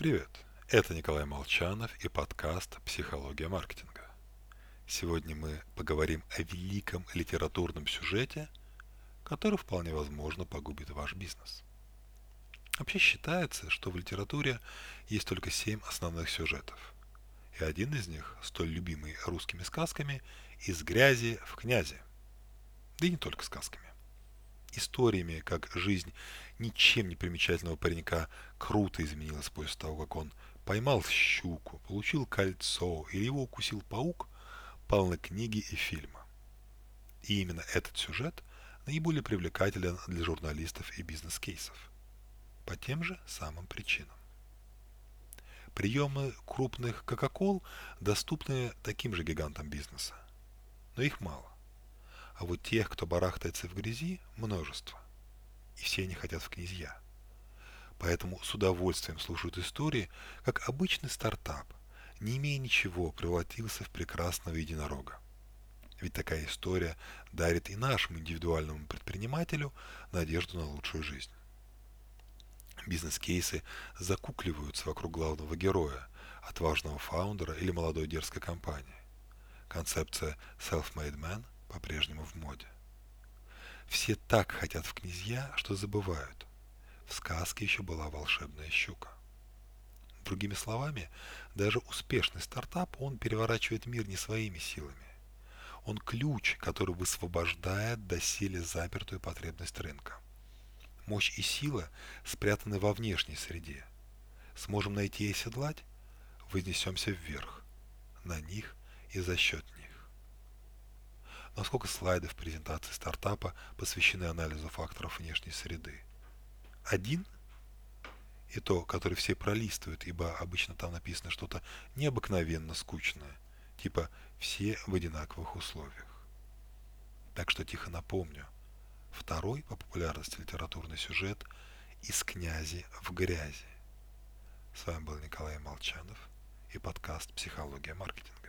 Привет, это Николай Молчанов и подкаст «Психология маркетинга». Сегодня мы поговорим о великом литературном сюжете, который вполне возможно погубит ваш бизнес. Вообще считается, что в литературе есть только семь основных сюжетов. И один из них, столь любимый русскими сказками, «Из грязи в князи». Да и не только сказками историями, как жизнь ничем не примечательного паренька круто изменилась после того, как он поймал щуку, получил кольцо или его укусил паук, полны книги и фильмы. И именно этот сюжет наиболее привлекателен для журналистов и бизнес-кейсов. По тем же самым причинам. Приемы крупных Кока-Кол доступны таким же гигантам бизнеса. Но их мало. А вот тех, кто барахтается в грязи, множество. И все они хотят в князья. Поэтому с удовольствием слушают истории, как обычный стартап, не имея ничего, превратился в прекрасного единорога. Ведь такая история дарит и нашему индивидуальному предпринимателю надежду на лучшую жизнь. Бизнес-кейсы закукливаются вокруг главного героя, отважного фаундера или молодой дерзкой компании. Концепция self-made man – по-прежнему в моде. Все так хотят в князья, что забывают. В сказке еще была волшебная щука. Другими словами, даже успешный стартап, он переворачивает мир не своими силами. Он ключ, который высвобождает доселе запертую потребность рынка. Мощь и сила спрятаны во внешней среде. Сможем найти и оседлать, вознесемся вверх, на них и за счет них насколько слайдов презентации стартапа посвящены анализу факторов внешней среды. Один и то, который все пролистывают, ибо обычно там написано что-то необыкновенно скучное, типа «все в одинаковых условиях». Так что тихо напомню, второй по популярности литературный сюжет «Из князи в грязи». С вами был Николай Молчанов и подкаст «Психология маркетинга».